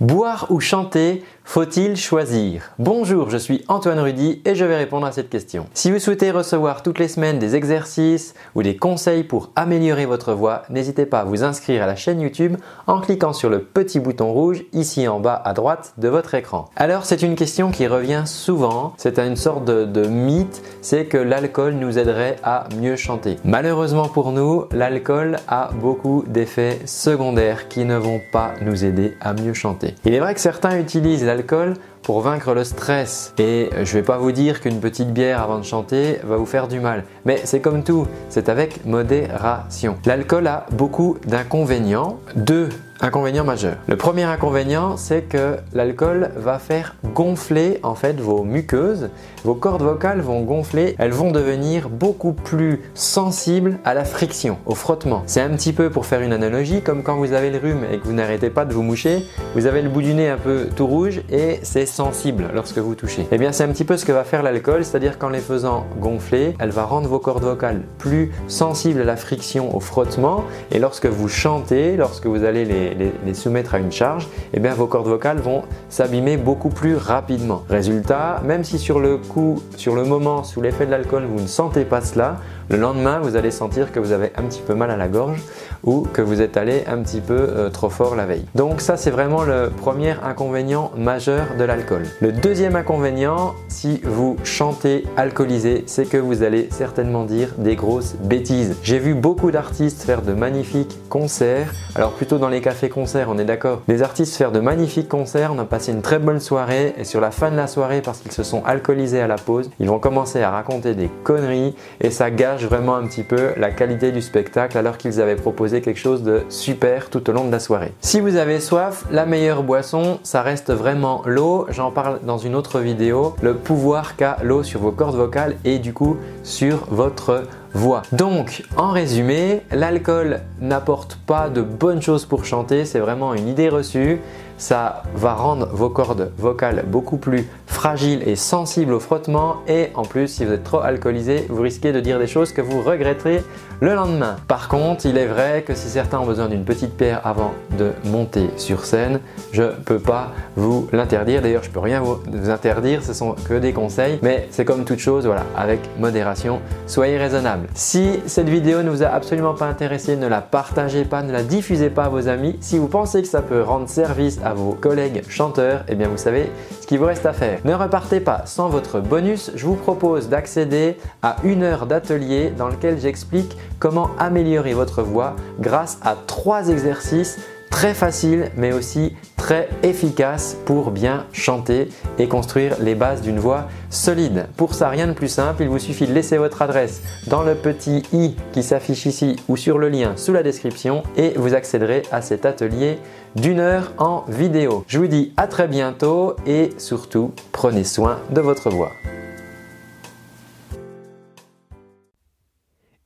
Boire ou chanter, faut-il choisir? Bonjour, je suis Antoine Rudy et je vais répondre à cette question. Si vous souhaitez recevoir toutes les semaines des exercices ou des conseils pour améliorer votre voix, n'hésitez pas à vous inscrire à la chaîne YouTube en cliquant sur le petit bouton rouge ici en bas à droite de votre écran. Alors c'est une question qui revient souvent, c'est une sorte de, de mythe, c'est que l'alcool nous aiderait à mieux chanter. Malheureusement pour nous, l'alcool a beaucoup d'effets secondaires qui ne vont pas nous aider à mieux chanter. Il est vrai que certains utilisent l'alcool pour vaincre le stress. Et je vais pas vous dire qu'une petite bière avant de chanter va vous faire du mal. Mais c'est comme tout, c'est avec modération. L'alcool a beaucoup d'inconvénients. Deux inconvénients majeurs. Le premier inconvénient, c'est que l'alcool va faire gonfler en fait vos muqueuses, vos cordes vocales vont gonfler, elles vont devenir beaucoup plus sensibles à la friction, au frottement. C'est un petit peu pour faire une analogie comme quand vous avez le rhume et que vous n'arrêtez pas de vous moucher, vous avez le bout du nez un peu tout rouge et c'est sensible lorsque vous touchez. Et eh bien c'est un petit peu ce que va faire l'alcool, c'est-à-dire qu'en les faisant gonfler, elle va rendre vos cordes vocales plus sensibles à la friction, au frottement et lorsque vous chantez, lorsque vous allez les les, soumettre à une charge, eh bien vos cordes vocales vont s'abîmer beaucoup plus rapidement. Résultat, même si sur le coup, sur le moment, sous l'effet de l'alcool, vous ne sentez pas cela, le lendemain, vous allez sentir que vous avez un petit peu mal à la gorge ou que vous êtes allé un petit peu euh, trop fort la veille. Donc ça, c'est vraiment le premier inconvénient majeur de l'alcool. Le deuxième inconvénient, si vous chantez alcoolisé, c'est que vous allez certainement dire des grosses bêtises. J'ai vu beaucoup d'artistes faire de magnifiques concerts. Alors plutôt dans les cafés-concerts, on est d'accord. Des artistes faire de magnifiques concerts, on a passé une très bonne soirée et sur la fin de la soirée, parce qu'ils se sont alcoolisés à la pause, ils vont commencer à raconter des conneries et ça gâche vraiment un petit peu la qualité du spectacle alors qu'ils avaient proposé quelque chose de super tout au long de la soirée. Si vous avez soif, la meilleure boisson, ça reste vraiment l'eau. J'en parle dans une autre vidéo. Le pouvoir qu'a l'eau sur vos cordes vocales et du coup sur votre voix. Donc, en résumé, l'alcool n'apporte pas de bonnes choses pour chanter, c'est vraiment une idée reçue ça va rendre vos cordes vocales beaucoup plus fragiles et sensibles au frottement et en plus si vous êtes trop alcoolisé vous risquez de dire des choses que vous regretterez le lendemain. Par contre il est vrai que si certains ont besoin d'une petite pierre avant de monter sur scène je ne peux pas vous l'interdire d'ailleurs je peux rien vous interdire ce sont que des conseils mais c'est comme toute chose voilà avec modération soyez raisonnable. Si cette vidéo ne vous a absolument pas intéressé ne la partagez pas ne la diffusez pas à vos amis. Si vous pensez que ça peut rendre service à vos collègues chanteurs, eh bien vous savez ce qu'il vous reste à faire. Ne repartez pas sans votre bonus, je vous propose d'accéder à une heure d'atelier dans lequel j'explique comment améliorer votre voix grâce à trois exercices très faciles mais aussi très efficace pour bien chanter et construire les bases d'une voix solide. Pour ça, rien de plus simple, il vous suffit de laisser votre adresse dans le petit i qui s'affiche ici ou sur le lien sous la description et vous accéderez à cet atelier d'une heure en vidéo. Je vous dis à très bientôt et surtout prenez soin de votre voix.